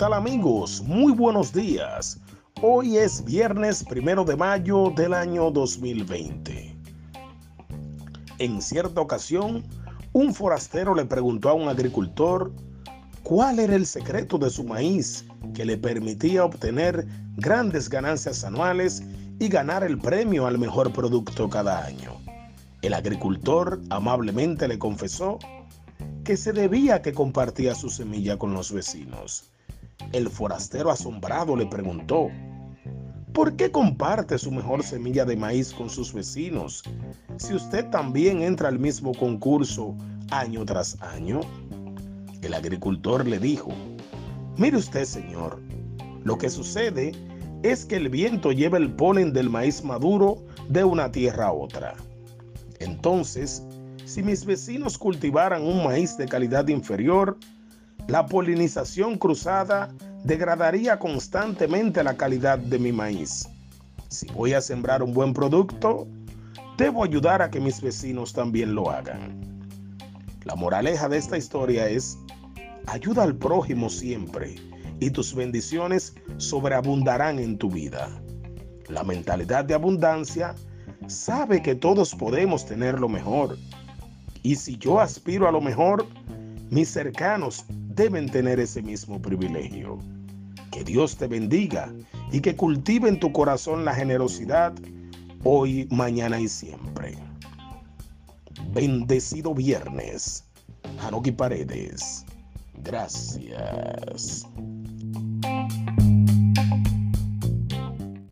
tal amigos? Muy buenos días. Hoy es viernes primero de mayo del año 2020. En cierta ocasión, un forastero le preguntó a un agricultor cuál era el secreto de su maíz que le permitía obtener grandes ganancias anuales y ganar el premio al mejor producto cada año. El agricultor amablemente le confesó que se debía que compartía su semilla con los vecinos. El forastero asombrado le preguntó, ¿por qué comparte su mejor semilla de maíz con sus vecinos si usted también entra al mismo concurso año tras año? El agricultor le dijo, mire usted señor, lo que sucede es que el viento lleva el polen del maíz maduro de una tierra a otra. Entonces, si mis vecinos cultivaran un maíz de calidad inferior, la polinización cruzada degradaría constantemente la calidad de mi maíz. Si voy a sembrar un buen producto, debo ayudar a que mis vecinos también lo hagan. La moraleja de esta historia es, ayuda al prójimo siempre y tus bendiciones sobreabundarán en tu vida. La mentalidad de abundancia sabe que todos podemos tener lo mejor y si yo aspiro a lo mejor, mis cercanos deben tener ese mismo privilegio. Que Dios te bendiga y que cultive en tu corazón la generosidad hoy, mañana y siempre. Bendecido viernes. Haruki Paredes. Gracias.